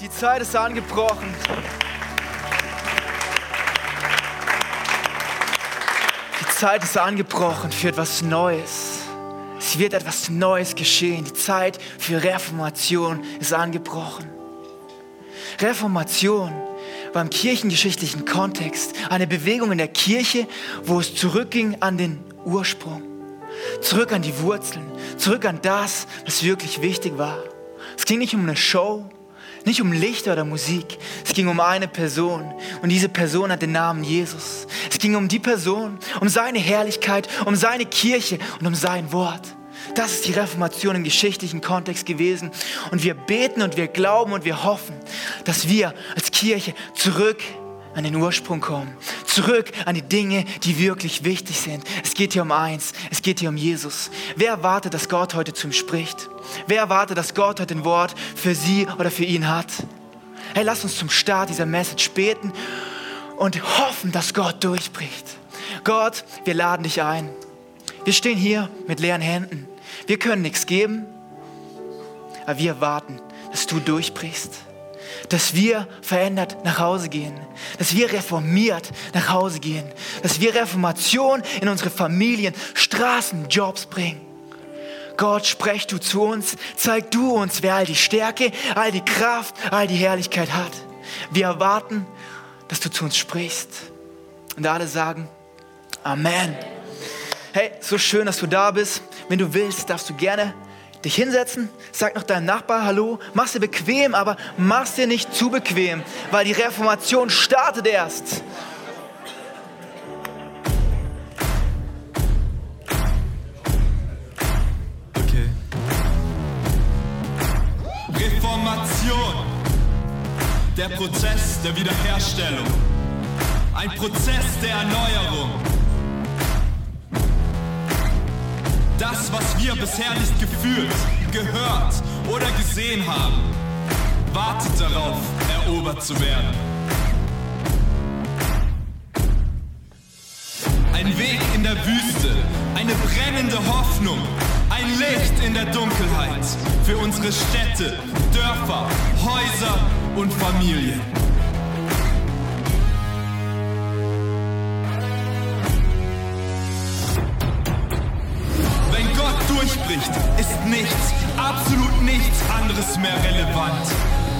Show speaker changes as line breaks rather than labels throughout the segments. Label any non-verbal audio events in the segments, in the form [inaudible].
Die Zeit ist angebrochen. Die Zeit ist angebrochen für etwas Neues. Es wird etwas Neues geschehen. Die Zeit für Reformation ist angebrochen. Reformation war im kirchengeschichtlichen Kontext eine Bewegung in der Kirche, wo es zurückging an den Ursprung, zurück an die Wurzeln, zurück an das, was wirklich wichtig war. Es ging nicht um eine Show, nicht um Lichter oder Musik. Es ging um eine Person. Und diese Person hat den Namen Jesus. Es ging um die Person, um seine Herrlichkeit, um seine Kirche und um sein Wort. Das ist die Reformation im geschichtlichen Kontext gewesen. Und wir beten und wir glauben und wir hoffen, dass wir als Kirche zurück an den Ursprung kommen. Zurück an die Dinge, die wirklich wichtig sind. Es geht hier um eins. Es geht hier um Jesus. Wer erwartet, dass Gott heute zu ihm spricht? Wer erwartet, dass Gott heute ein Wort für sie oder für ihn hat? Hey, lass uns zum Start dieser Message beten und hoffen, dass Gott durchbricht. Gott, wir laden dich ein. Wir stehen hier mit leeren Händen. Wir können nichts geben, aber wir warten, dass du durchbrichst dass wir verändert nach Hause gehen, dass wir reformiert nach Hause gehen, dass wir Reformation in unsere Familien, Straßen, Jobs bringen. Gott, sprech du zu uns, zeig du uns, wer all die Stärke, all die Kraft, all die Herrlichkeit hat. Wir erwarten, dass du zu uns sprichst. Und alle sagen, Amen. Hey, so schön, dass du da bist. Wenn du willst, darfst du gerne dich hinsetzen, sag noch deinem Nachbar Hallo, mach's dir bequem, aber mach's dir nicht zu bequem, weil die Reformation startet erst.
Okay. Reformation. Der Prozess der Wiederherstellung. Ein Prozess der Erneuerung. Das, was wir bisher nicht gefühlt, gehört oder gesehen haben, wartet darauf, erobert zu werden. Ein Weg in der Wüste, eine brennende Hoffnung, ein Licht in der Dunkelheit für unsere Städte, Dörfer, Häuser und Familien. Nichts, absolut nichts anderes mehr relevant.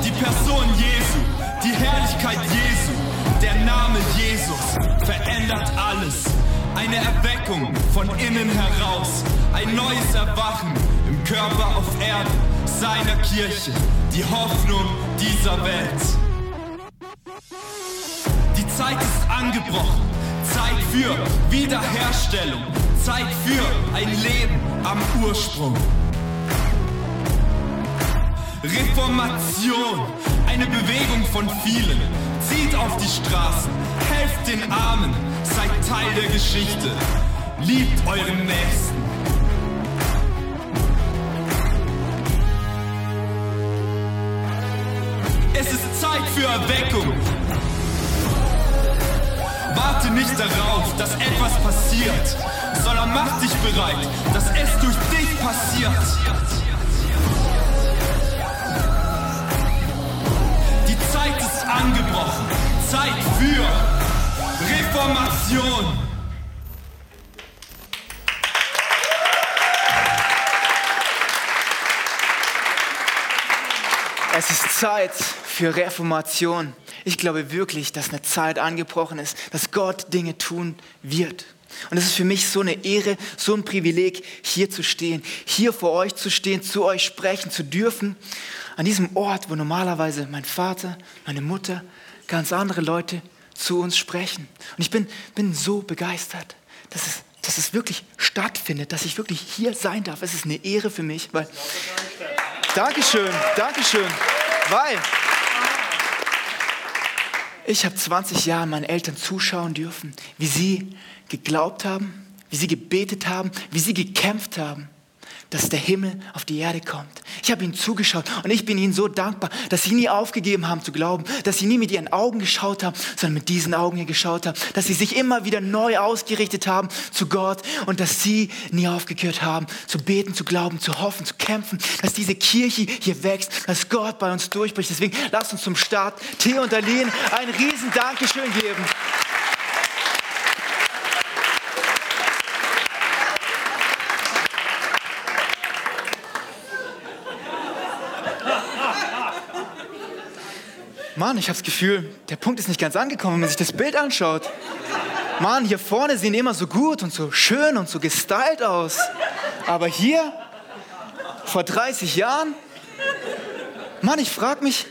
Die Person Jesu, die Herrlichkeit Jesu, der Name Jesus verändert alles. Eine Erweckung von innen heraus, ein neues Erwachen im Körper auf Erden, seiner Kirche, die Hoffnung dieser Welt. Die Zeit ist angebrochen, Zeit für Wiederherstellung, Zeit für ein Leben am Ursprung. Reformation, eine Bewegung von vielen. Zieht auf die Straßen, helft den Armen, seid Teil der Geschichte. Liebt euren Nächsten. Es ist Zeit für Erweckung, Warte nicht darauf, dass etwas passiert, sondern mach dich bereit, dass es durch dich passiert. Angebrochen. Zeit für Reformation.
Es ist Zeit für Reformation. Ich glaube wirklich, dass eine Zeit angebrochen ist, dass Gott Dinge tun wird. Und es ist für mich so eine Ehre, so ein Privileg, hier zu stehen, hier vor euch zu stehen, zu euch sprechen zu dürfen, an diesem Ort, wo normalerweise mein Vater, meine Mutter, ganz andere Leute zu uns sprechen. Und ich bin, bin so begeistert, dass es, dass es wirklich stattfindet, dass ich wirklich hier sein darf. Es ist eine Ehre für mich, weil. Dankeschön, Dankeschön, weil ich habe 20 Jahre meinen Eltern zuschauen dürfen, wie sie geglaubt haben, wie sie gebetet haben, wie sie gekämpft haben, dass der Himmel auf die Erde kommt. Ich habe ihnen zugeschaut und ich bin ihnen so dankbar, dass sie nie aufgegeben haben zu glauben, dass sie nie mit ihren Augen geschaut haben, sondern mit diesen Augen hier geschaut haben, dass sie sich immer wieder neu ausgerichtet haben zu Gott und dass sie nie aufgehört haben zu beten, zu glauben, zu hoffen, zu kämpfen, dass diese Kirche hier wächst, dass Gott bei uns durchbricht. Deswegen lasst uns zum Start Theo und Aline ein riesen Dankeschön geben. Mann, ich habe das Gefühl, der Punkt ist nicht ganz angekommen, wenn man sich das Bild anschaut. Mann, hier vorne sehen immer so gut und so schön und so gestylt aus. Aber hier, vor 30 Jahren, Mann, ich frage mich,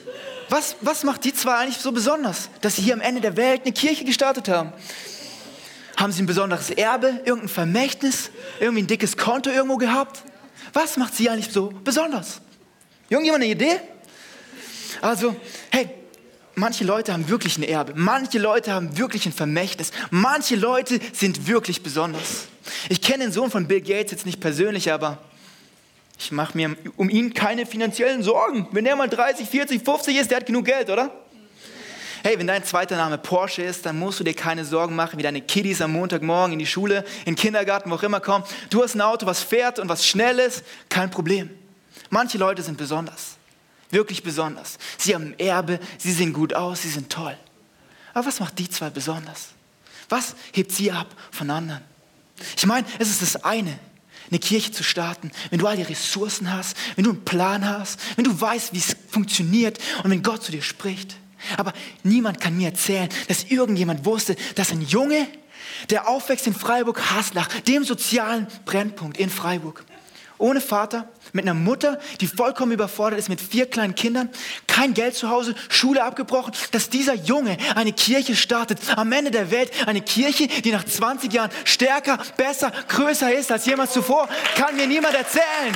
was, was macht die zwei eigentlich so besonders, dass sie hier am Ende der Welt eine Kirche gestartet haben? Haben sie ein besonderes Erbe, irgendein Vermächtnis, irgendwie ein dickes Konto irgendwo gehabt? Was macht sie eigentlich so besonders? Irgendjemand eine Idee? Also, hey, manche Leute haben wirklich ein Erbe, manche Leute haben wirklich ein Vermächtnis, manche Leute sind wirklich besonders. Ich kenne den Sohn von Bill Gates jetzt nicht persönlich, aber ich mache mir um ihn keine finanziellen Sorgen. Wenn der mal 30, 40, 50 ist, der hat genug Geld, oder? Hey, wenn dein zweiter Name Porsche ist, dann musst du dir keine Sorgen machen, wie deine Kiddies am Montagmorgen in die Schule, in den Kindergarten, wo auch immer kommen. Du hast ein Auto, was fährt und was schnell ist, kein Problem. Manche Leute sind besonders. Wirklich besonders. Sie haben Erbe, sie sehen gut aus, sie sind toll. Aber was macht die zwei besonders? Was hebt sie ab von anderen? Ich meine, es ist das eine, eine Kirche zu starten, wenn du all die Ressourcen hast, wenn du einen Plan hast, wenn du weißt, wie es funktioniert und wenn Gott zu dir spricht. Aber niemand kann mir erzählen, dass irgendjemand wusste, dass ein Junge, der aufwächst in Freiburg-Haslach, dem sozialen Brennpunkt in Freiburg, ohne Vater, mit einer Mutter, die vollkommen überfordert ist mit vier kleinen Kindern, kein Geld zu Hause, Schule abgebrochen, dass dieser Junge eine Kirche startet, am Ende der Welt eine Kirche, die nach 20 Jahren stärker, besser, größer ist als jemals zuvor, kann mir niemand erzählen.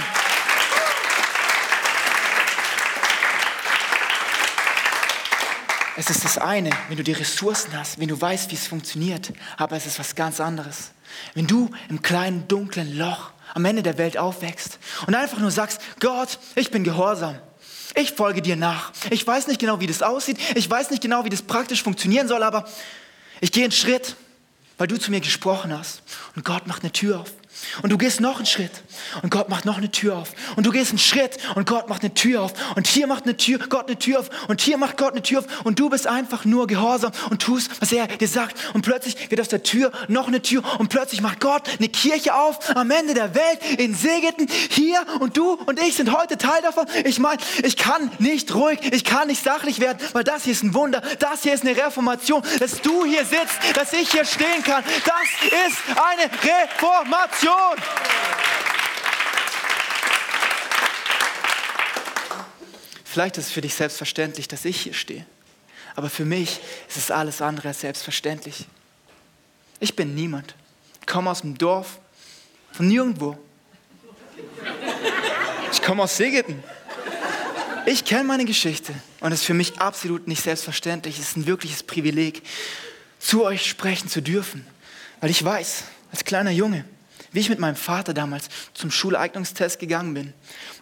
Es ist das eine, wenn du die Ressourcen hast, wenn du weißt, wie es funktioniert, aber es ist was ganz anderes. Wenn du im kleinen, dunklen Loch am Ende der Welt aufwächst und einfach nur sagst, Gott, ich bin gehorsam. Ich folge dir nach. Ich weiß nicht genau, wie das aussieht. Ich weiß nicht genau, wie das praktisch funktionieren soll, aber ich gehe einen Schritt, weil du zu mir gesprochen hast. Und Gott macht eine Tür auf. Und du gehst noch einen Schritt und Gott macht noch eine Tür auf. Und du gehst einen Schritt und Gott macht eine Tür auf. Und hier macht eine Tür, Gott eine Tür auf. Und hier macht Gott eine Tür auf. Und du bist einfach nur gehorsam und tust, was er dir sagt. Und plötzlich geht aus der Tür noch eine Tür. Und plötzlich macht Gott eine Kirche auf am Ende der Welt in Segeten. Hier und du und ich sind heute Teil davon. Ich meine, ich kann nicht ruhig, ich kann nicht sachlich werden, weil das hier ist ein Wunder. Das hier ist eine Reformation. Dass du hier sitzt, dass ich hier stehen kann. Das ist eine Reformation. Sohn. Vielleicht ist es für dich selbstverständlich, dass ich hier stehe. Aber für mich ist es alles andere als selbstverständlich. Ich bin niemand. Ich komme aus dem Dorf, von nirgendwo. Ich komme aus Segeten. Ich kenne meine Geschichte und es ist für mich absolut nicht selbstverständlich. Es ist ein wirkliches Privileg, zu euch sprechen zu dürfen, weil ich weiß, als kleiner Junge, wie ich mit meinem Vater damals zum Schuleignungstest gegangen bin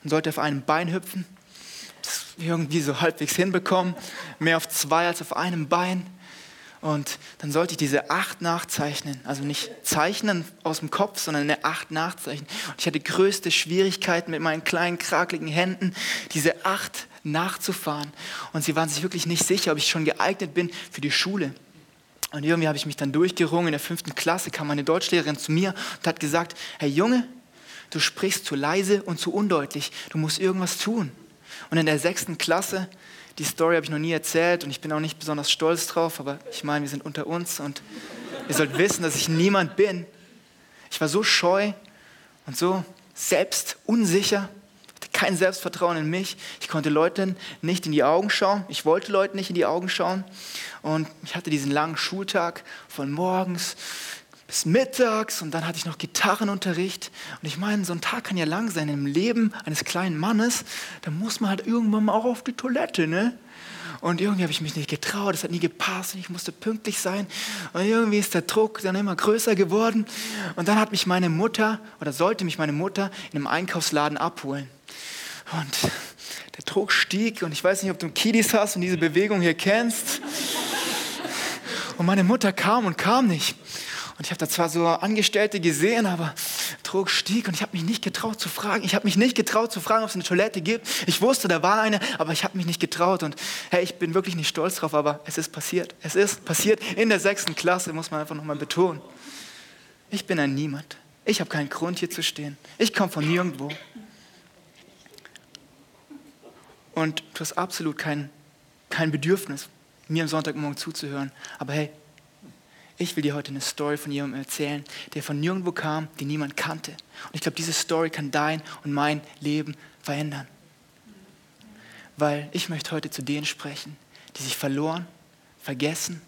und sollte auf einem Bein hüpfen, das irgendwie so halbwegs hinbekommen, mehr auf zwei als auf einem Bein. Und dann sollte ich diese acht nachzeichnen, also nicht zeichnen aus dem Kopf, sondern eine acht nachzeichnen. Und ich hatte größte Schwierigkeiten mit meinen kleinen, krakeligen Händen, diese acht nachzufahren. Und sie waren sich wirklich nicht sicher, ob ich schon geeignet bin für die Schule. Und irgendwie habe ich mich dann durchgerungen. In der fünften Klasse kam meine Deutschlehrerin zu mir und hat gesagt, hey Junge, du sprichst zu leise und zu undeutlich. Du musst irgendwas tun. Und in der sechsten Klasse, die Story habe ich noch nie erzählt und ich bin auch nicht besonders stolz drauf, aber ich meine, wir sind unter uns und ihr sollt wissen, dass ich niemand bin. Ich war so scheu und so selbst unsicher kein Selbstvertrauen in mich. Ich konnte Leuten nicht in die Augen schauen. Ich wollte Leuten nicht in die Augen schauen. Und ich hatte diesen langen Schultag von morgens bis mittags und dann hatte ich noch Gitarrenunterricht. Und ich meine, so ein Tag kann ja lang sein im Leben eines kleinen Mannes. Da muss man halt irgendwann mal auch auf die Toilette, ne? Und irgendwie habe ich mich nicht getraut, es hat nie gepasst und ich musste pünktlich sein. Und irgendwie ist der Druck dann immer größer geworden. Und dann hat mich meine Mutter oder sollte mich meine Mutter in einem Einkaufsladen abholen. Und der Druck stieg und ich weiß nicht, ob du Kiddies hast und diese Bewegung hier kennst. Und meine Mutter kam und kam nicht. Und ich habe da zwar so Angestellte gesehen, aber Druck stieg und ich habe mich nicht getraut zu fragen. Ich habe mich nicht getraut zu fragen, ob es eine Toilette gibt. Ich wusste, da war eine, aber ich habe mich nicht getraut. Und hey, ich bin wirklich nicht stolz drauf, aber es ist passiert. Es ist passiert in der sechsten Klasse, muss man einfach nochmal betonen. Ich bin ein Niemand. Ich habe keinen Grund, hier zu stehen. Ich komme von nirgendwo. Und du hast absolut kein, kein Bedürfnis, mir am Sonntagmorgen zuzuhören. Aber hey, ich will dir heute eine Story von jemandem erzählen, der von nirgendwo kam, den niemand kannte. Und ich glaube, diese Story kann dein und mein Leben verändern. Weil ich möchte heute zu denen sprechen, die sich verloren, vergessen,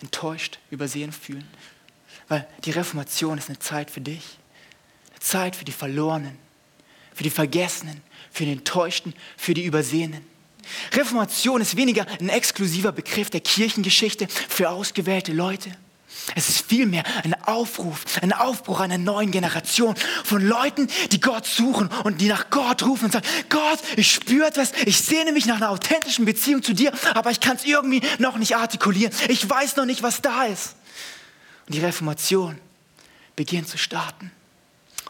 enttäuscht, übersehen fühlen. Weil die Reformation ist eine Zeit für dich. Eine Zeit für die Verlorenen, für die Vergessenen, für die Enttäuschten, für die Übersehenen. Reformation ist weniger ein exklusiver Begriff der Kirchengeschichte für ausgewählte Leute. Es ist vielmehr ein Aufruf, ein Aufbruch einer neuen Generation von Leuten, die Gott suchen und die nach Gott rufen und sagen, Gott, ich spüre etwas, ich sehne mich nach einer authentischen Beziehung zu dir, aber ich kann es irgendwie noch nicht artikulieren. Ich weiß noch nicht, was da ist. Und die Reformation beginnt zu starten.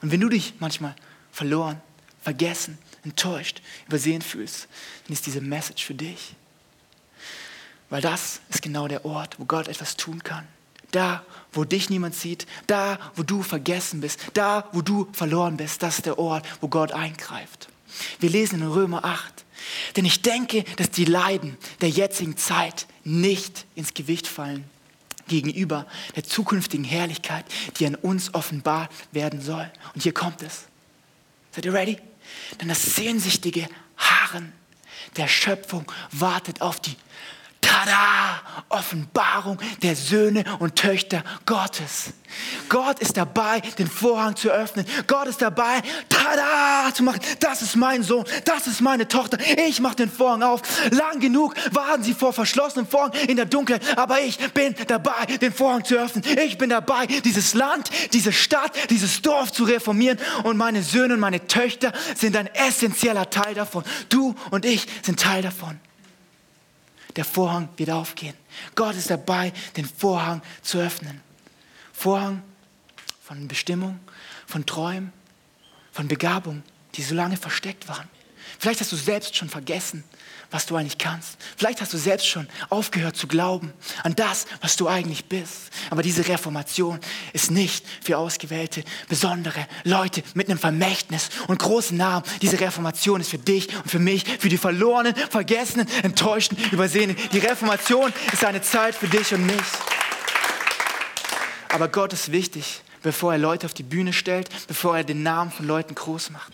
Und wenn du dich manchmal verloren, vergessen, enttäuscht, übersehen fühlst, dann ist diese Message für dich. Weil das ist genau der Ort, wo Gott etwas tun kann. Da, wo dich niemand sieht, da, wo du vergessen bist, da, wo du verloren bist, das ist der Ort, wo Gott eingreift. Wir lesen in Römer 8. Denn ich denke, dass die Leiden der jetzigen Zeit nicht ins Gewicht fallen gegenüber der zukünftigen Herrlichkeit, die an uns offenbar werden soll. Und hier kommt es. Seid ihr ready? Denn das sehnsüchtige Harren der Schöpfung wartet auf die Tada! Offenbarung der Söhne und Töchter Gottes. Gott ist dabei, den Vorhang zu öffnen. Gott ist dabei, Tada! zu machen. Das ist mein Sohn, das ist meine Tochter. Ich mache den Vorhang auf. Lang genug waren sie vor verschlossenem Vorhang in der Dunkelheit, aber ich bin dabei, den Vorhang zu öffnen. Ich bin dabei, dieses Land, diese Stadt, dieses Dorf zu reformieren. Und meine Söhne und meine Töchter sind ein essentieller Teil davon. Du und ich sind Teil davon der Vorhang wird aufgehen. Gott ist dabei, den Vorhang zu öffnen. Vorhang von Bestimmung, von Träumen, von Begabung, die so lange versteckt waren. Vielleicht hast du selbst schon vergessen, was du eigentlich kannst. Vielleicht hast du selbst schon aufgehört zu glauben an das, was du eigentlich bist. Aber diese Reformation ist nicht für ausgewählte, besondere Leute mit einem Vermächtnis und großen Namen. Diese Reformation ist für dich und für mich, für die Verlorenen, Vergessenen, Enttäuschten, Übersehenen. Die Reformation ist eine Zeit für dich und mich. Aber Gott ist wichtig, bevor er Leute auf die Bühne stellt, bevor er den Namen von Leuten groß macht,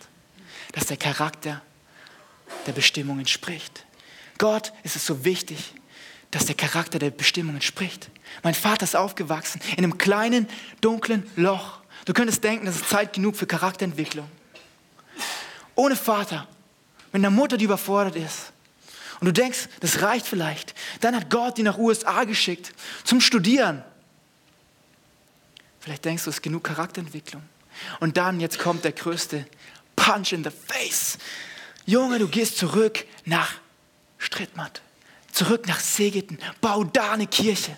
dass der Charakter der Bestimmung entspricht. Gott ist es so wichtig, dass der Charakter der Bestimmung entspricht. Mein Vater ist aufgewachsen in einem kleinen, dunklen Loch. Du könntest denken, das ist Zeit genug für Charakterentwicklung. Ohne Vater, wenn deine Mutter die überfordert ist und du denkst, das reicht vielleicht, dann hat Gott die nach USA geschickt zum Studieren. Vielleicht denkst du, es ist genug Charakterentwicklung. Und dann, jetzt kommt der größte Punch in the Face. Junge, du gehst zurück nach Strittmatt, zurück nach Segeten, bau da eine Kirche.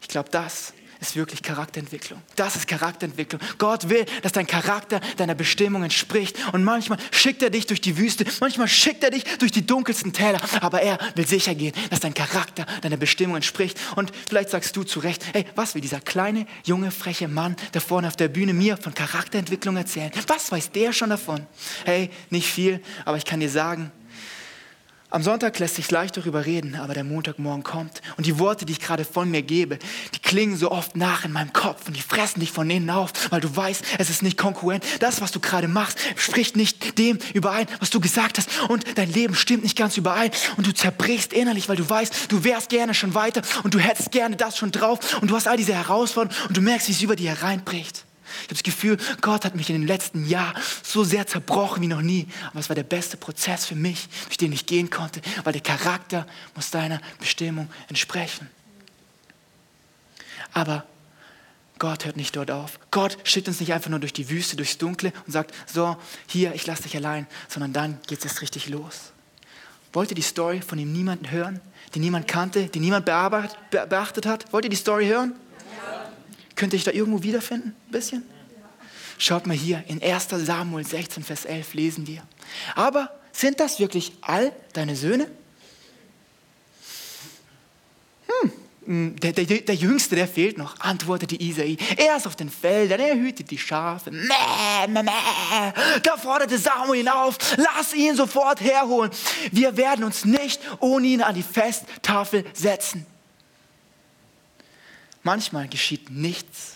Ich glaube, das ist wirklich Charakterentwicklung. Das ist Charakterentwicklung. Gott will, dass dein Charakter deiner Bestimmung entspricht. Und manchmal schickt er dich durch die Wüste, manchmal schickt er dich durch die dunkelsten Täler. Aber er will sicher gehen, dass dein Charakter deiner Bestimmung entspricht. Und vielleicht sagst du zu Recht, hey, was will dieser kleine, junge, freche Mann da vorne auf der Bühne mir von Charakterentwicklung erzählen? Was weiß der schon davon? Hey, nicht viel, aber ich kann dir sagen, am Sonntag lässt sich leicht darüber reden, aber der Montagmorgen kommt und die Worte, die ich gerade von mir gebe, die klingen so oft nach in meinem Kopf und die fressen dich von innen auf, weil du weißt, es ist nicht konkurrent. Das, was du gerade machst, spricht nicht dem überein, was du gesagt hast und dein Leben stimmt nicht ganz überein und du zerbrichst innerlich, weil du weißt, du wärst gerne schon weiter und du hättest gerne das schon drauf und du hast all diese Herausforderungen und du merkst, wie es über dir hereinbricht. Ich habe das Gefühl, Gott hat mich in den letzten Jahren so sehr zerbrochen wie noch nie. Aber es war der beste Prozess für mich, durch den ich gehen konnte, weil der Charakter muss deiner Bestimmung entsprechen. Aber Gott hört nicht dort auf. Gott schickt uns nicht einfach nur durch die Wüste, durchs Dunkle und sagt, so, hier, ich lasse dich allein, sondern dann geht es erst richtig los. Wollt ihr die Story von dem niemanden hören, den niemand kannte, den niemand beachtet hat? Wollt ihr die Story hören? Könnt ihr euch da irgendwo wiederfinden? Ein bisschen? Schaut mal hier, in 1 Samuel 16, Vers 11 lesen wir. Aber sind das wirklich all deine Söhne? Hm, der, der, der Jüngste, der fehlt noch, antwortete Isai. Er ist auf den Feldern, er hütet die Schafe. Mäh, mäh, mäh. Da forderte Samuel ihn auf, lass ihn sofort herholen. Wir werden uns nicht ohne ihn an die Festtafel setzen. Manchmal geschieht nichts,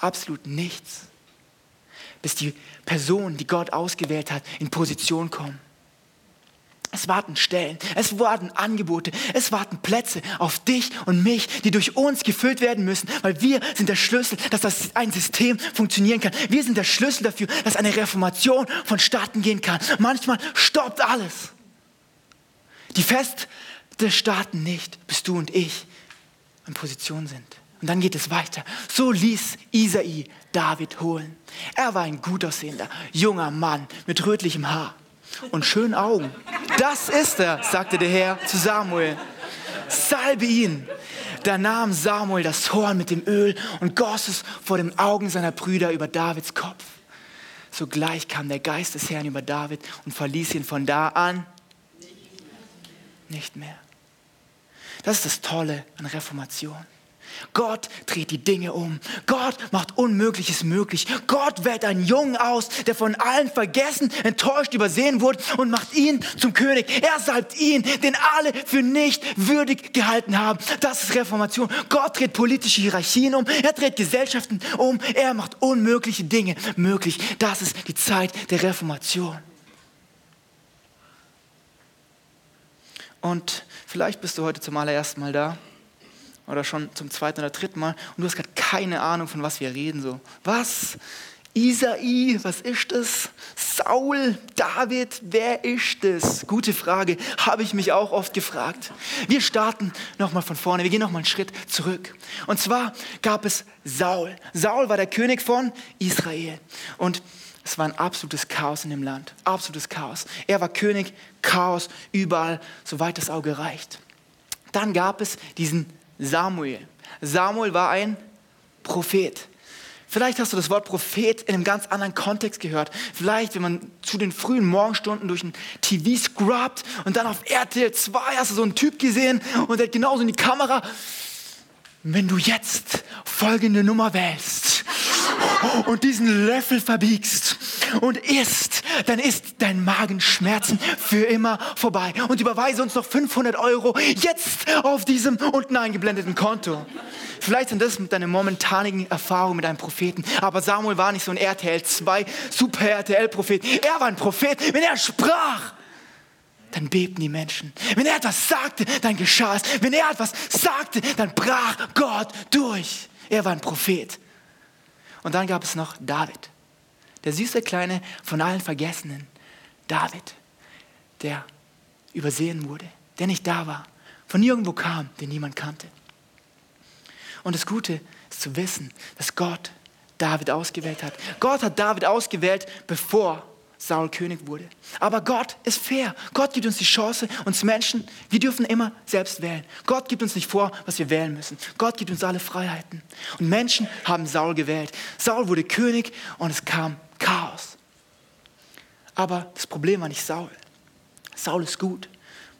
absolut nichts, bis die Person, die Gott ausgewählt hat, in Position kommt. Es warten Stellen, es warten Angebote, es warten Plätze auf dich und mich, die durch uns gefüllt werden müssen, weil wir sind der Schlüssel, dass das ein System funktionieren kann. Wir sind der Schlüssel dafür, dass eine Reformation vonstatten gehen kann. Manchmal stoppt alles. Die Feste starten nicht, bis du und ich in Position sind. Und dann geht es weiter. So ließ Isai David holen. Er war ein gut aussehender, junger Mann mit rötlichem Haar und schönen Augen. Das ist er, sagte der Herr zu Samuel. Salbe ihn. Da nahm Samuel das Horn mit dem Öl und goss es vor den Augen seiner Brüder über Davids Kopf. Sogleich kam der Geist des Herrn über David und verließ ihn von da an nicht mehr. Das ist das Tolle an Reformation. Gott dreht die Dinge um. Gott macht Unmögliches möglich. Gott wählt einen Jungen aus, der von allen vergessen, enttäuscht, übersehen wurde und macht ihn zum König. Er salbt ihn, den alle für nicht würdig gehalten haben. Das ist Reformation. Gott dreht politische Hierarchien um. Er dreht Gesellschaften um. Er macht unmögliche Dinge möglich. Das ist die Zeit der Reformation. Und vielleicht bist du heute zum allerersten Mal da oder schon zum zweiten oder dritten Mal und du hast gerade keine Ahnung, von was wir reden. So, was? Isai, was ist das? Saul, David, wer ist das? Gute Frage, habe ich mich auch oft gefragt. Wir starten nochmal von vorne, wir gehen nochmal einen Schritt zurück. Und zwar gab es Saul. Saul war der König von Israel. Und es war ein absolutes Chaos in dem Land. Absolutes Chaos. Er war König, Chaos überall, soweit das Auge reicht. Dann gab es diesen Samuel. Samuel war ein Prophet. Vielleicht hast du das Wort Prophet in einem ganz anderen Kontext gehört. Vielleicht, wenn man zu den frühen Morgenstunden durch ein TV scrubbt und dann auf RTL 2 hast du so einen Typ gesehen und der hat genauso in die Kamera. Wenn du jetzt folgende Nummer wählst und diesen Löffel verbiegst und isst, dann ist dein Magenschmerzen für immer vorbei. Und überweise uns noch 500 Euro jetzt auf diesem unten eingeblendeten Konto. Vielleicht sind das deine momentanigen Erfahrungen mit einem Propheten. Aber Samuel war nicht so ein RTL 2 Super RTL Prophet. Er war ein Prophet, wenn er sprach dann bebten die Menschen. Wenn er etwas sagte, dann geschah es. Wenn er etwas sagte, dann brach Gott durch. Er war ein Prophet. Und dann gab es noch David. Der süße kleine, von allen Vergessenen David, der übersehen wurde, der nicht da war, von nirgendwo kam, den niemand kannte. Und das Gute ist zu wissen, dass Gott David ausgewählt hat. Gott hat David ausgewählt, bevor Saul König wurde. Aber Gott ist fair. Gott gibt uns die Chance, uns Menschen, wir dürfen immer selbst wählen. Gott gibt uns nicht vor, was wir wählen müssen. Gott gibt uns alle Freiheiten. Und Menschen haben Saul gewählt. Saul wurde König und es kam Chaos. Aber das Problem war nicht Saul. Saul ist gut.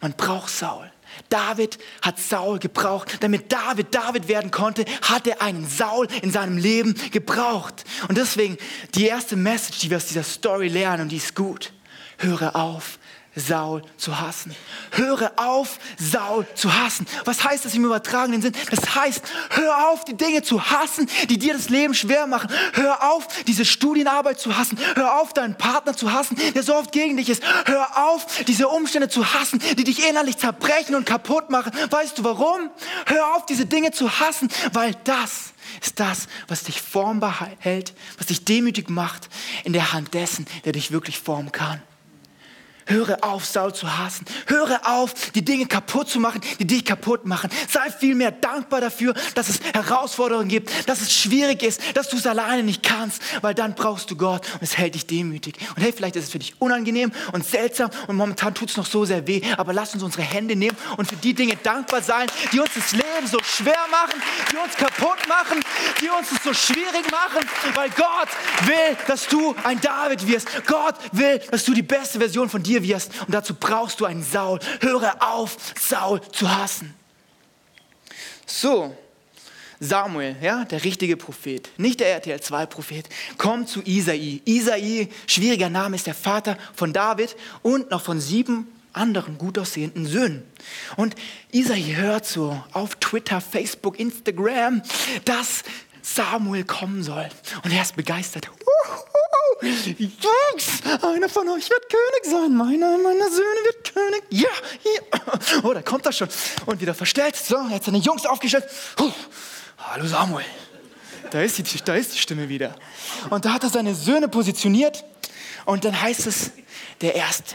Man braucht Saul. David hat Saul gebraucht. Damit David David werden konnte, hat er einen Saul in seinem Leben gebraucht. Und deswegen die erste Message, die wir aus dieser Story lernen, und die ist gut. Höre auf, Saul zu hassen. Höre auf, Saul zu hassen. Was heißt das im übertragenen Sinn? Das heißt, hör auf, die Dinge zu hassen, die dir das Leben schwer machen. Hör auf, diese Studienarbeit zu hassen. Hör auf, deinen Partner zu hassen, der so oft gegen dich ist. Hör auf, diese Umstände zu hassen, die dich innerlich zerbrechen und kaputt machen. Weißt du warum? Hör auf, diese Dinge zu hassen, weil das ist das, was dich formbar hält, was dich demütig macht in der Hand dessen, der dich wirklich formen kann. Höre auf, Saul zu hassen. Höre auf, die Dinge kaputt zu machen, die dich kaputt machen. Sei vielmehr dankbar dafür, dass es Herausforderungen gibt, dass es schwierig ist, dass du es alleine nicht kannst, weil dann brauchst du Gott und es hält dich demütig. Und hey, vielleicht ist es für dich unangenehm und seltsam und momentan tut es noch so sehr weh, aber lass uns unsere Hände nehmen und für die Dinge dankbar sein, die uns das Leben so schwer machen, die uns kaputt machen, die uns es so schwierig machen, weil Gott will, dass du ein David wirst. Gott will, dass du die beste Version von dir wirst. Und dazu brauchst du einen Saul. Höre auf, Saul zu hassen. So, Samuel, ja, der richtige Prophet, nicht der RTL 2 Prophet, kommt zu Isai. Isai, schwieriger Name, ist der Vater von David und noch von sieben anderen gut aussehenden Söhnen. Und Isai hört so auf Twitter, Facebook, Instagram, dass Samuel kommen soll. Und er ist begeistert. Jungs, einer von euch wird König sein. Meiner meiner Söhne wird König. Ja, ja. Oh, da kommt er schon. Und wieder verstellt. So, er hat seine Jungs aufgestellt. Hallo Samuel. Da ist, die, da ist die Stimme wieder. Und da hat er seine Söhne positioniert. Und dann heißt es, der Erste,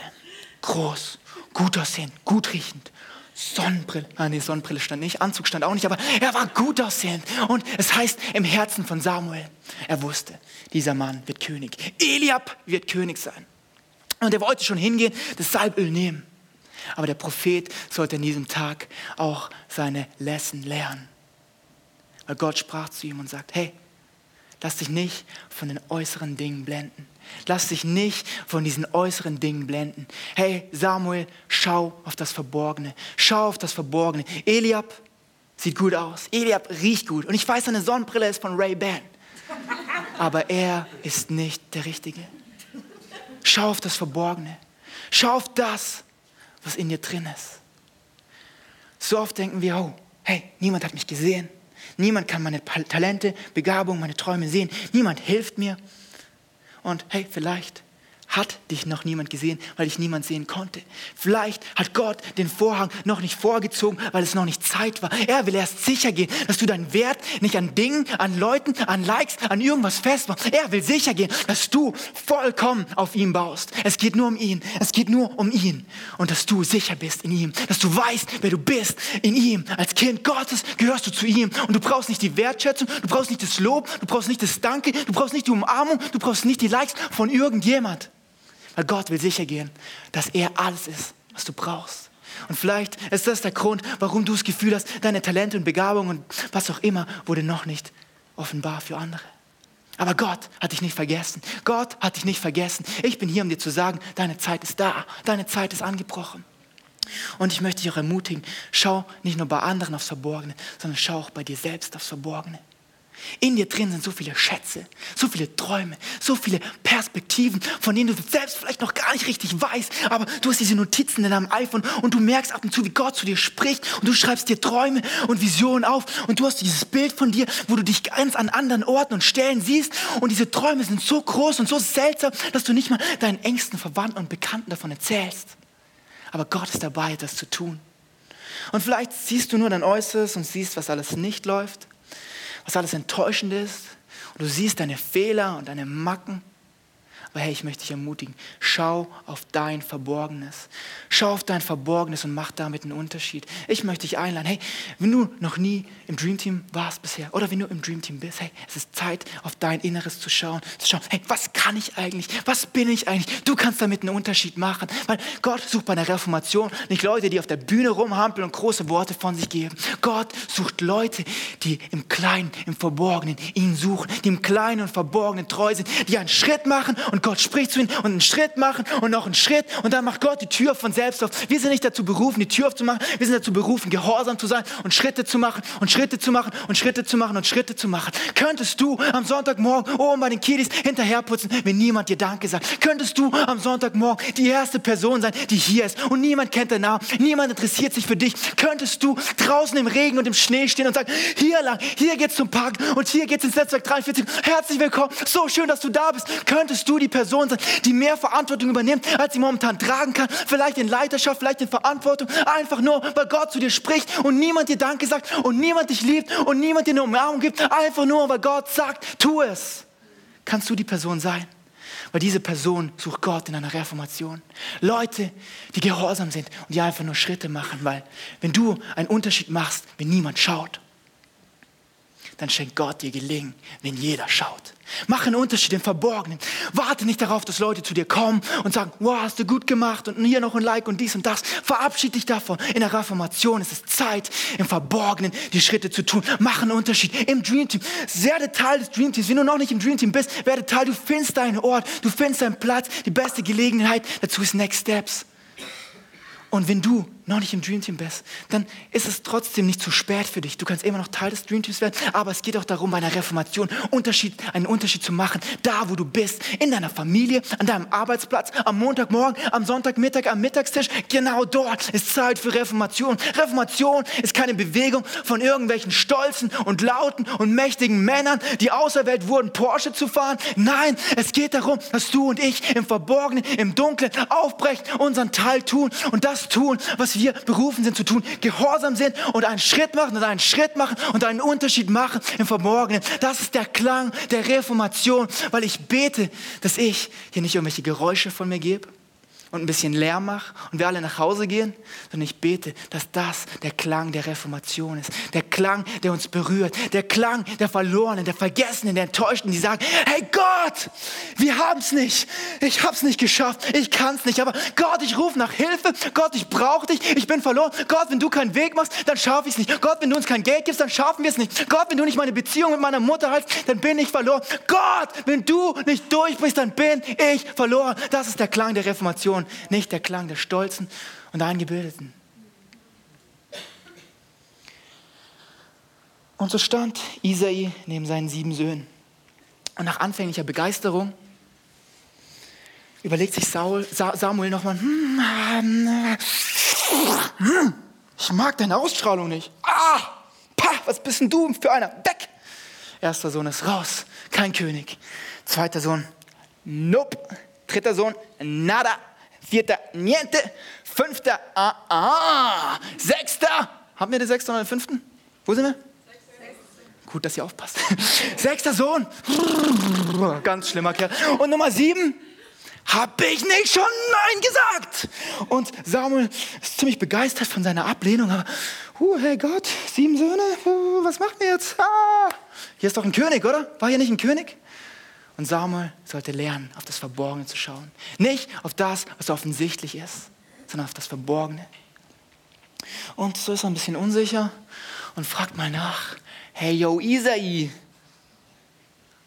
groß, gut aussehend, gut riechend, Sonnenbrille, ah nee, Sonnenbrille stand nicht, Anzug stand auch nicht, aber er war gut aussehend. Und es heißt im Herzen von Samuel, er wusste, dieser Mann wird König. Eliab wird König sein. Und er wollte schon hingehen, das Salböl nehmen. Aber der Prophet sollte an diesem Tag auch seine Lesson lernen. Weil Gott sprach zu ihm und sagt, hey, lass dich nicht von den äußeren Dingen blenden. Lass dich nicht von diesen äußeren Dingen blenden. Hey Samuel, schau auf das Verborgene. Schau auf das Verborgene. Eliab sieht gut aus. Eliab riecht gut. Und ich weiß, seine Sonnenbrille ist von Ray-Ban. Aber er ist nicht der Richtige. Schau auf das Verborgene. Schau auf das, was in dir drin ist. So oft denken wir, oh, hey, niemand hat mich gesehen. Niemand kann meine Talente, Begabung, meine Träume sehen. Niemand hilft mir. Und hey, vielleicht hat dich noch niemand gesehen, weil dich niemand sehen konnte. Vielleicht hat Gott den Vorhang noch nicht vorgezogen, weil es noch nicht Zeit war. Er will erst sicher gehen, dass du deinen Wert nicht an Dingen, an Leuten, an Likes, an irgendwas festmachst. Er will sicher gehen, dass du vollkommen auf ihm baust. Es geht nur um ihn. Es geht nur um ihn. Und dass du sicher bist in ihm. Dass du weißt, wer du bist in ihm. Als Kind Gottes gehörst du zu ihm. Und du brauchst nicht die Wertschätzung, du brauchst nicht das Lob, du brauchst nicht das Danke, du brauchst nicht die Umarmung, du brauchst nicht die Likes von irgendjemand. Weil Gott will sicher gehen, dass er alles ist, was du brauchst. Und vielleicht ist das der Grund, warum du das Gefühl hast, deine Talente und Begabungen und was auch immer wurde noch nicht offenbar für andere. Aber Gott hat dich nicht vergessen. Gott hat dich nicht vergessen. Ich bin hier, um dir zu sagen, deine Zeit ist da. Deine Zeit ist angebrochen. Und ich möchte dich auch ermutigen, schau nicht nur bei anderen aufs Verborgene, sondern schau auch bei dir selbst aufs Verborgene. In dir drin sind so viele Schätze, so viele Träume, so viele Perspektiven, von denen du selbst vielleicht noch gar nicht richtig weißt, aber du hast diese Notizen in deinem iPhone und du merkst ab und zu, wie Gott zu dir spricht und du schreibst dir Träume und Visionen auf und du hast dieses Bild von dir, wo du dich ganz an anderen Orten und Stellen siehst und diese Träume sind so groß und so seltsam, dass du nicht mal deinen engsten Verwandten und Bekannten davon erzählst. Aber Gott ist dabei, das zu tun. Und vielleicht siehst du nur dein Äußeres und siehst, was alles nicht läuft was alles enttäuschend ist. Und du siehst deine Fehler und deine Macken. Aber hey, ich möchte dich ermutigen, schau auf dein Verborgenes. Schau auf dein Verborgenes und mach damit einen Unterschied. Ich möchte dich einladen, hey, wenn du noch nie im Dream Team warst bisher oder wenn du im Dream Team bist, hey, es ist Zeit, auf dein Inneres zu schauen. Zu schauen, hey, was kann ich eigentlich? Was bin ich eigentlich? Du kannst damit einen Unterschied machen. Weil Gott sucht bei der Reformation nicht Leute, die auf der Bühne rumhampeln und große Worte von sich geben. Gott sucht Leute, die im Kleinen, im Verborgenen ihn suchen, die im Kleinen und Verborgenen treu sind, die einen Schritt machen und Gott spricht zu ihnen und einen Schritt machen und noch einen Schritt und dann macht Gott die Tür von selbst auf. Wir sind nicht dazu berufen, die Tür aufzumachen. Wir sind dazu berufen, gehorsam zu sein und Schritte zu machen und Schritte zu machen und Schritte zu machen und Schritte zu machen. Könntest du am Sonntagmorgen oben bei den Kiddies hinterherputzen, wenn niemand dir Danke sagt? Könntest du am Sonntagmorgen die erste Person sein, die hier ist und niemand kennt deinen Namen, niemand interessiert sich für dich? Könntest du draußen im Regen und im Schnee stehen und sagen, hier lang, hier geht's zum Park und hier geht's ins Netzwerk 43. Herzlich willkommen, so schön, dass du da bist. Könntest du die Person sein, die mehr Verantwortung übernimmt, als sie momentan tragen kann. Vielleicht in Leiterschaft, vielleicht in Verantwortung. Einfach nur, weil Gott zu dir spricht und niemand dir Danke sagt und niemand dich liebt und niemand dir eine Umarmung gibt. Einfach nur, weil Gott sagt, tu es. Kannst du die Person sein? Weil diese Person sucht Gott in einer Reformation. Leute, die gehorsam sind und die einfach nur Schritte machen, weil wenn du einen Unterschied machst, wenn niemand schaut, dann schenkt Gott dir Gelingen, wenn jeder schaut. Mach einen Unterschied im Verborgenen. Warte nicht darauf, dass Leute zu dir kommen und sagen, wow, hast du gut gemacht und hier noch ein Like und dies und das. Verabschied dich davon. In der Reformation ist es Zeit, im Verborgenen die Schritte zu tun. Mach einen Unterschied im Dream Team. Werde Teil des Dream Teams. Wenn du noch nicht im Dream Team bist, werde Teil. Du findest deinen Ort, du findest deinen Platz. Die beste Gelegenheit dazu ist Next Steps. Und wenn du noch nicht im Dream Team bist, dann ist es trotzdem nicht zu spät für dich. Du kannst immer noch Teil des Dream Teams werden, aber es geht auch darum, bei einer Reformation Unterschied, einen Unterschied zu machen, da wo du bist, in deiner Familie, an deinem Arbeitsplatz, am Montagmorgen, am Sonntagmittag, am Mittagstisch. Genau dort ist Zeit für Reformation. Reformation ist keine Bewegung von irgendwelchen stolzen und lauten und mächtigen Männern, die auserwählt wurden, Porsche zu fahren. Nein, es geht darum, dass du und ich im Verborgenen, im Dunklen aufbrechen, unseren Teil tun und das tun, was wir berufen sind zu tun, gehorsam sind und einen Schritt machen und einen Schritt machen und einen Unterschied machen im Verborgenen. Das ist der Klang der Reformation, weil ich bete, dass ich hier nicht irgendwelche Geräusche von mir gebe, und ein bisschen Lärm mache und wir alle nach Hause gehen, sondern ich bete, dass das der Klang der Reformation ist. Der Klang, der uns berührt. Der Klang der Verlorenen, der Vergessenen, der Enttäuschten, die sagen, hey Gott, wir haben es nicht. Ich habe es nicht geschafft. Ich kann es nicht. Aber Gott, ich rufe nach Hilfe. Gott, ich brauche dich. Ich bin verloren. Gott, wenn du keinen Weg machst, dann schaffe ich es nicht. Gott, wenn du uns kein Geld gibst, dann schaffen wir es nicht. Gott, wenn du nicht meine Beziehung mit meiner Mutter hältst, dann bin ich verloren. Gott, wenn du nicht durchbrichst, dann bin ich verloren. Das ist der Klang der Reformation. Religion, nicht der Klang der Stolzen und Eingebildeten. Und so stand Isai neben seinen sieben Söhnen. Und nach anfänglicher Begeisterung überlegt sich Saul, Samuel nochmal, hm, hm, ich mag deine Ausstrahlung nicht. Ah, pah, was bist denn du für einer? Weg! Erster Sohn ist raus, kein König. Zweiter Sohn, nope. Dritter Sohn, nada. Vierter, niente. Fünfter, ah, ah. Sechster, haben wir den sechsten oder den fünften? Wo sind wir? Gut, dass ihr aufpasst. [laughs] Sechster Sohn. Ganz schlimmer Kerl. Und Nummer sieben. Hab ich nicht schon Nein gesagt? Und Samuel ist ziemlich begeistert von seiner Ablehnung. Aber, uh, hey Gott, sieben Söhne, was machen wir jetzt? Ah, hier ist doch ein König, oder? War hier nicht ein König? Und Samuel sollte lernen, auf das Verborgene zu schauen. Nicht auf das, was offensichtlich ist, sondern auf das Verborgene. Und so ist er ein bisschen unsicher und fragt mal nach, hey yo Isai,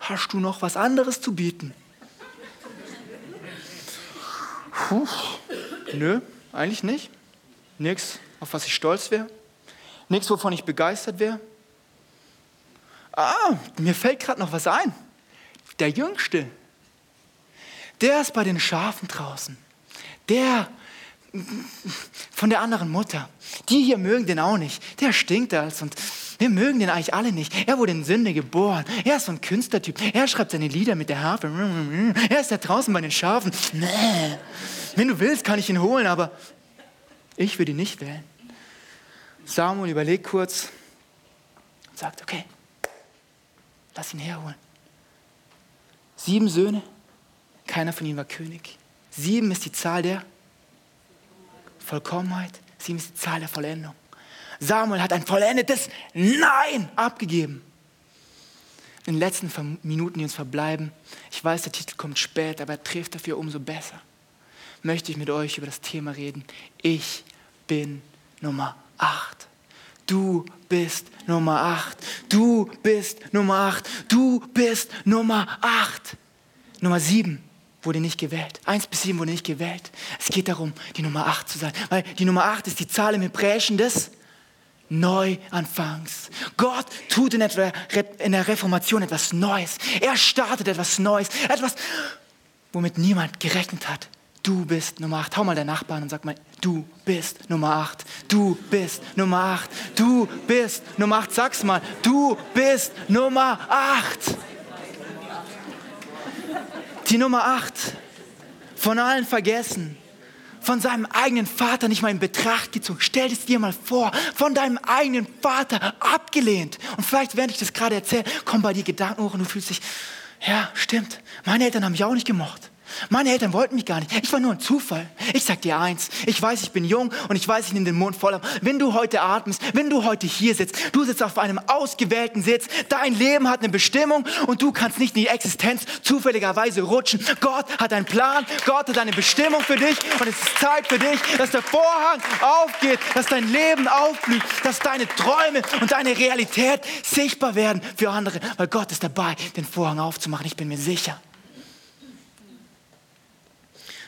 hast du noch was anderes zu bieten? Puh, nö, eigentlich nicht. Nichts, auf was ich stolz wäre. Nichts, wovon ich begeistert wäre. Ah, mir fällt gerade noch was ein der Jüngste, der ist bei den Schafen draußen. Der von der anderen Mutter. Die hier mögen den auch nicht. Der stinkt als und wir mögen den eigentlich alle nicht. Er wurde in Sünde geboren. Er ist so ein Künstlertyp. Er schreibt seine Lieder mit der Harfe. Er ist da draußen bei den Schafen. Wenn du willst, kann ich ihn holen, aber ich würde ihn nicht wählen. Samuel überlegt kurz und sagt, okay, lass ihn herholen. Sieben Söhne, keiner von ihnen war König. Sieben ist die Zahl der Vollkommenheit, sieben ist die Zahl der Vollendung. Samuel hat ein vollendetes Nein abgegeben. In den letzten Minuten, die uns verbleiben, ich weiß, der Titel kommt spät, aber er trifft dafür umso besser, möchte ich mit euch über das Thema reden. Ich bin Nummer acht. Du bist Nummer 8. Du bist Nummer 8. Du bist Nummer 8. Nummer 7 wurde nicht gewählt. 1 bis 7 wurde nicht gewählt. Es geht darum, die Nummer 8 zu sein. Weil die Nummer 8 ist die Zahl im Hebräischen des Neuanfangs. Gott tut in der Reformation etwas Neues. Er startet etwas Neues. Etwas, womit niemand gerechnet hat. Du bist Nummer 8. Hau mal deinen Nachbarn und sag mal, du bist Nummer 8. Du bist Nummer 8. Du bist Nummer 8. Sag's mal, du bist Nummer 8. Die Nummer 8. Von allen vergessen. Von seinem eigenen Vater nicht mal in Betracht gezogen. Stell es dir mal vor, von deinem eigenen Vater abgelehnt. Und vielleicht, während ich das gerade erzähle, kommen bei dir Gedanken hoch und du fühlst dich, Ja, stimmt. Meine Eltern haben mich auch nicht gemocht. Meine Eltern wollten mich gar nicht. Ich war nur ein Zufall. Ich sag dir eins. Ich weiß, ich bin jung und ich weiß, ich nehme den Mond voll ab. Wenn du heute atmest, wenn du heute hier sitzt, du sitzt auf einem ausgewählten Sitz. Dein Leben hat eine Bestimmung und du kannst nicht in die Existenz zufälligerweise rutschen. Gott hat einen Plan. Gott hat eine Bestimmung für dich und es ist Zeit für dich, dass der Vorhang aufgeht, dass dein Leben aufblüht, dass deine Träume und deine Realität sichtbar werden für andere, weil Gott ist dabei, den Vorhang aufzumachen. Ich bin mir sicher.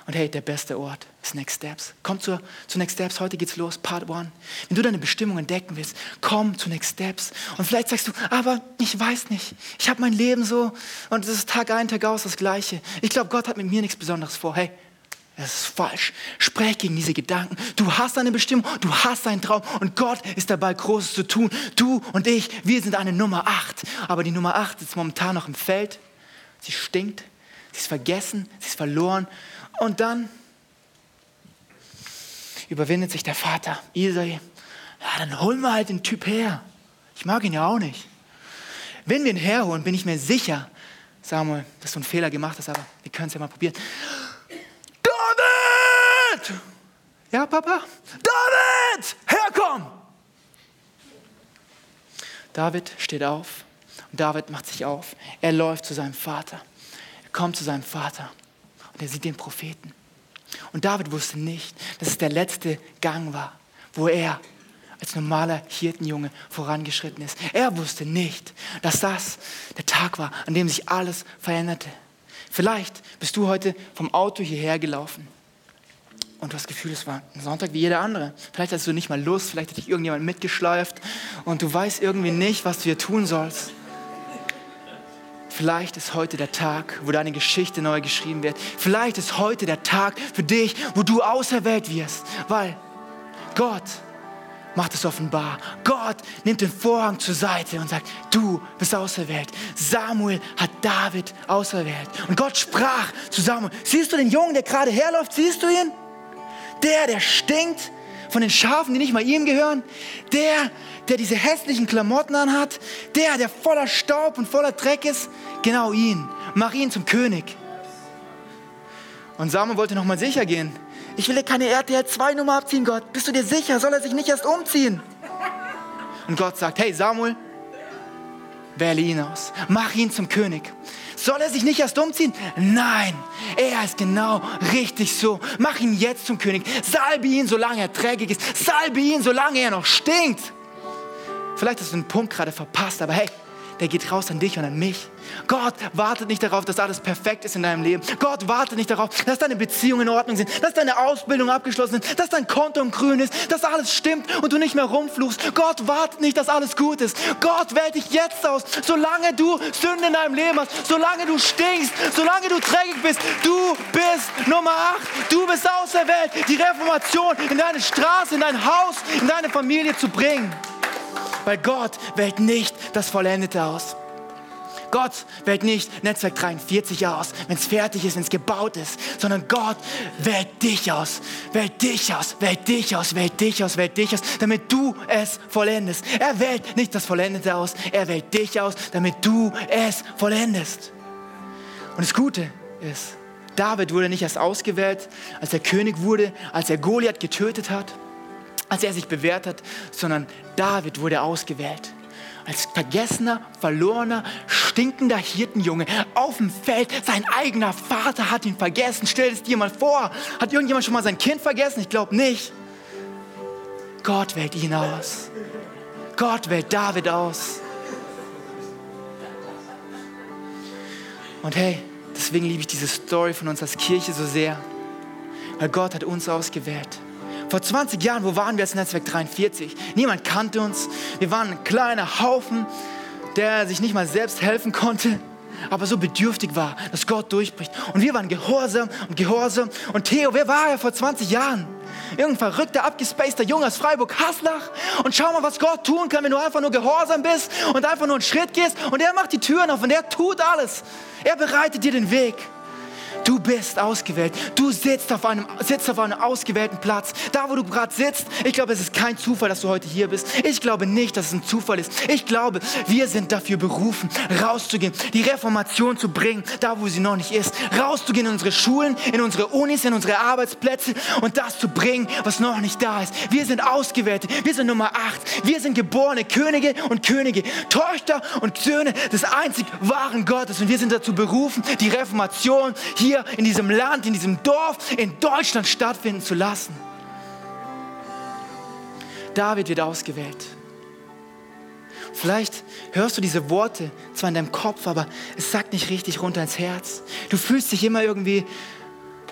Und hey, der beste Ort ist Next Steps. Komm zu, zu Next Steps, heute geht's los, Part 1. Wenn du deine Bestimmung entdecken willst, komm zu Next Steps. Und vielleicht sagst du, aber ich weiß nicht, ich habe mein Leben so und es ist Tag ein, Tag aus das Gleiche. Ich glaube, Gott hat mit mir nichts Besonderes vor. Hey, das ist falsch. Sprech gegen diese Gedanken. Du hast eine Bestimmung, du hast einen Traum und Gott ist dabei, Großes zu tun. Du und ich, wir sind eine Nummer 8. Aber die Nummer 8 ist momentan noch im Feld. Sie stinkt, sie ist vergessen, sie ist verloren und dann überwindet sich der Vater, Isai, ja, dann holen wir halt den Typ her. Ich mag ihn ja auch nicht. Wenn wir ihn herholen, bin ich mir sicher, Samuel, dass du einen Fehler gemacht hast, aber wir können es ja mal probieren. David! Ja, Papa? David! Herkomm! David steht auf und David macht sich auf. Er läuft zu seinem Vater. Er kommt zu seinem Vater er sieht den Propheten. Und David wusste nicht, dass es der letzte Gang war, wo er als normaler Hirtenjunge vorangeschritten ist. Er wusste nicht, dass das der Tag war, an dem sich alles veränderte. Vielleicht bist du heute vom Auto hierher gelaufen und du hast das Gefühl, es war ein Sonntag wie jeder andere. Vielleicht hast du nicht mal Lust, vielleicht hat dich irgendjemand mitgeschleift und du weißt irgendwie nicht, was du hier tun sollst. Vielleicht ist heute der Tag, wo deine Geschichte neu geschrieben wird. Vielleicht ist heute der Tag für dich, wo du auserwählt wirst, weil Gott macht es offenbar. Gott nimmt den Vorhang zur Seite und sagt, du bist auserwählt. Samuel hat David auserwählt. Und Gott sprach zu Samuel, siehst du den Jungen, der gerade herläuft, siehst du ihn? Der, der stinkt von den Schafen, die nicht mal ihm gehören. Der, der diese hässlichen Klamotten anhat, der, der voller Staub und voller Dreck ist, genau ihn. Mach ihn zum König. Und Samuel wollte nochmal sicher gehen. Ich will dir keine RTL 2 Nummer abziehen, Gott. Bist du dir sicher? Soll er sich nicht erst umziehen? Und Gott sagt, hey Samuel, wähle ihn aus. Mach ihn zum König. Soll er sich nicht erst umziehen? Nein, er ist genau richtig so. Mach ihn jetzt zum König. Salbe ihn, solange er trägig ist. Salbe ihn, solange er noch stinkt. Vielleicht hast du den Punkt gerade verpasst, aber hey, der geht raus an dich und an mich. Gott wartet nicht darauf, dass alles perfekt ist in deinem Leben. Gott wartet nicht darauf, dass deine Beziehungen in Ordnung sind, dass deine Ausbildung abgeschlossen ist, dass dein Konto Grün ist, dass alles stimmt und du nicht mehr rumfluchst. Gott wartet nicht, dass alles gut ist. Gott wählt dich jetzt aus, solange du Sünde in deinem Leben hast, solange du stinkst, solange du trägig bist. Du bist Nummer 8. Du bist auserwählt, die Reformation in deine Straße, in dein Haus, in deine Familie zu bringen. Weil Gott wählt nicht das Vollendete aus. Gott wählt nicht Netzwerk 43 aus, wenn es fertig ist, wenn es gebaut ist, sondern Gott wählt dich aus, wählt dich aus, wählt dich aus, wählt dich aus, wählt dich aus, damit du es vollendest. Er wählt nicht das Vollendete aus, er wählt dich aus, damit du es vollendest. Und das Gute ist, David wurde nicht erst ausgewählt, als er König wurde, als er Goliath getötet hat, als er sich bewährt hat, sondern David wurde ausgewählt. Als vergessener, verlorener, stinkender Hirtenjunge auf dem Feld. Sein eigener Vater hat ihn vergessen. Stell es dir mal vor. Hat irgendjemand schon mal sein Kind vergessen? Ich glaube nicht. Gott wählt ihn aus. Gott wählt David aus. Und hey, deswegen liebe ich diese Story von uns als Kirche so sehr. Weil Gott hat uns ausgewählt. Vor 20 Jahren, wo waren wir als Netzwerk 43? Niemand kannte uns. Wir waren ein kleiner Haufen, der sich nicht mal selbst helfen konnte, aber so bedürftig war, dass Gott durchbricht. Und wir waren gehorsam und gehorsam. Und Theo, wer war er vor 20 Jahren? Irgendein verrückter, abgespaceter Junge aus Freiburg, Haslach. Und schau mal, was Gott tun kann, wenn du einfach nur gehorsam bist und einfach nur einen Schritt gehst. Und er macht die Türen auf und er tut alles. Er bereitet dir den Weg. Du bist ausgewählt. Du sitzt auf einem, sitzt auf einem ausgewählten Platz. Da, wo du gerade sitzt, ich glaube, es ist kein Zufall, dass du heute hier bist. Ich glaube nicht, dass es ein Zufall ist. Ich glaube, wir sind dafür berufen, rauszugehen, die Reformation zu bringen, da, wo sie noch nicht ist. Rauszugehen in unsere Schulen, in unsere Unis, in unsere Arbeitsplätze und das zu bringen, was noch nicht da ist. Wir sind Ausgewählte. Wir sind Nummer acht. Wir sind geborene Könige und Könige, Töchter und Söhne des einzig wahren Gottes. Und wir sind dazu berufen, die Reformation hier in diesem Land, in diesem Dorf, in Deutschland stattfinden zu lassen. David wird ausgewählt. Vielleicht hörst du diese Worte zwar in deinem Kopf, aber es sagt nicht richtig runter ins Herz. Du fühlst dich immer irgendwie,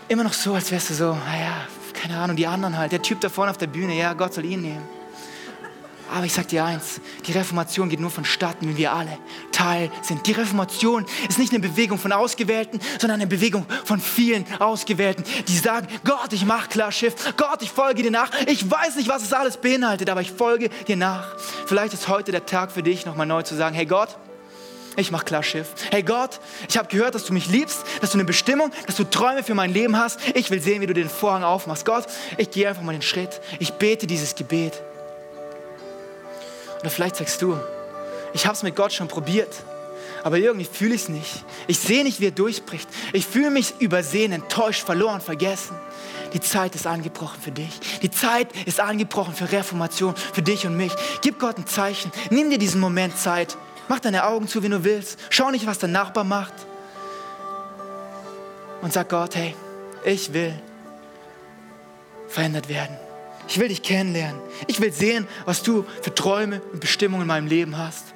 immer noch so, als wärst du so, naja, keine Ahnung, die anderen halt. Der Typ da vorne auf der Bühne, ja, Gott soll ihn nehmen. Aber ich sag dir eins, die Reformation geht nur vonstatten, wenn wir alle Teil sind. Die Reformation ist nicht eine Bewegung von Ausgewählten, sondern eine Bewegung von vielen Ausgewählten, die sagen, Gott, ich mach klar Schiff, Gott, ich folge dir nach. Ich weiß nicht, was es alles beinhaltet, aber ich folge dir nach. Vielleicht ist heute der Tag für dich, nochmal neu zu sagen, hey Gott, ich mach klar Schiff. Hey Gott, ich habe gehört, dass du mich liebst, dass du eine Bestimmung, dass du Träume für mein Leben hast. Ich will sehen, wie du den Vorhang aufmachst. Gott, ich gehe einfach mal den Schritt. Ich bete dieses Gebet. Oder vielleicht sagst du, ich habe es mit Gott schon probiert, aber irgendwie fühle ich es nicht. Ich sehe nicht, wie er durchbricht. Ich fühle mich übersehen, enttäuscht, verloren, vergessen. Die Zeit ist angebrochen für dich. Die Zeit ist angebrochen für Reformation, für dich und mich. Gib Gott ein Zeichen. Nimm dir diesen Moment Zeit. Mach deine Augen zu, wenn du willst. Schau nicht, was dein Nachbar macht. Und sag Gott, hey, ich will verändert werden. Ich will dich kennenlernen. Ich will sehen, was du für Träume und Bestimmungen in meinem Leben hast.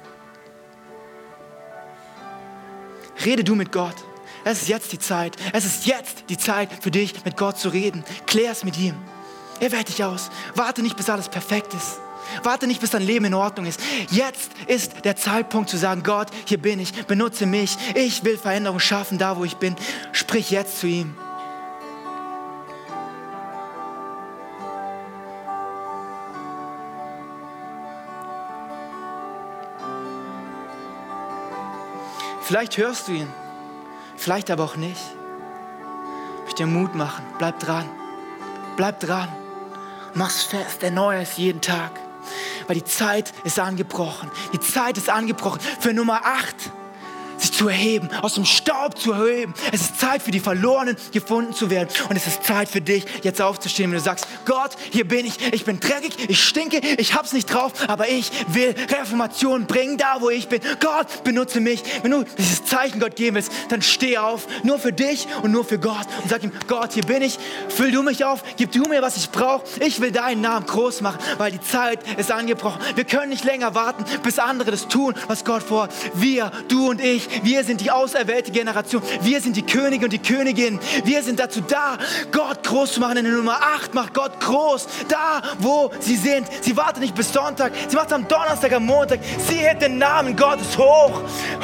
Rede du mit Gott. Es ist jetzt die Zeit. Es ist jetzt die Zeit für dich, mit Gott zu reden. Klär es mit ihm. Er wählt dich aus. Warte nicht, bis alles perfekt ist. Warte nicht, bis dein Leben in Ordnung ist. Jetzt ist der Zeitpunkt zu sagen, Gott, hier bin ich, benutze mich. Ich will Veränderung schaffen, da wo ich bin. Sprich jetzt zu ihm. Vielleicht hörst du ihn, vielleicht aber auch nicht. Ich möchte dir Mut machen. Bleib dran. Bleib dran. Mach's fest. Erneuer es jeden Tag. Weil die Zeit ist angebrochen. Die Zeit ist angebrochen für Nummer 8 sich zu erheben, aus dem Staub zu erheben. Es ist Zeit für die Verlorenen gefunden zu werden. Und es ist Zeit für dich, jetzt aufzustehen, wenn du sagst, Gott, hier bin ich, ich bin dreckig, ich stinke, ich hab's nicht drauf, aber ich will Reformation bringen, da wo ich bin. Gott, benutze mich. Wenn du dieses Zeichen Gott geben willst, dann steh auf, nur für dich und nur für Gott. Und sag ihm, Gott, hier bin ich, füll du mich auf, gib du mir, was ich brauche. Ich will deinen Namen groß machen, weil die Zeit ist angebrochen. Wir können nicht länger warten, bis andere das tun, was Gott vorhat. Wir, du und ich, wir sind die auserwählte Generation. Wir sind die Könige und die Königinnen. Wir sind dazu da, Gott groß zu machen. In der Nummer 8 macht Gott groß. Da, wo sie sind. Sie wartet nicht bis Sonntag. Sie macht es am Donnerstag, am Montag. Sie hebt den Namen Gottes hoch.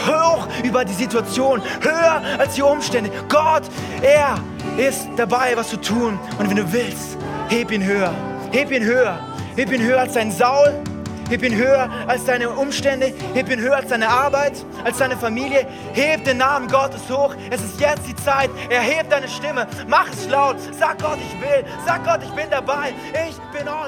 Hoch über die Situation. Höher als die Umstände. Gott, er ist dabei, was zu tun. Und wenn du willst, heb ihn höher. Heb ihn höher. Heb ihn höher als dein Saul. Heb ihn höher als deine Umstände. Heb ihn höher als deine Arbeit, als deine Familie. Heb den Namen Gottes hoch. Es ist jetzt die Zeit. Erheb deine Stimme. Mach es laut. Sag Gott, ich will. Sag Gott, ich bin dabei. Ich bin all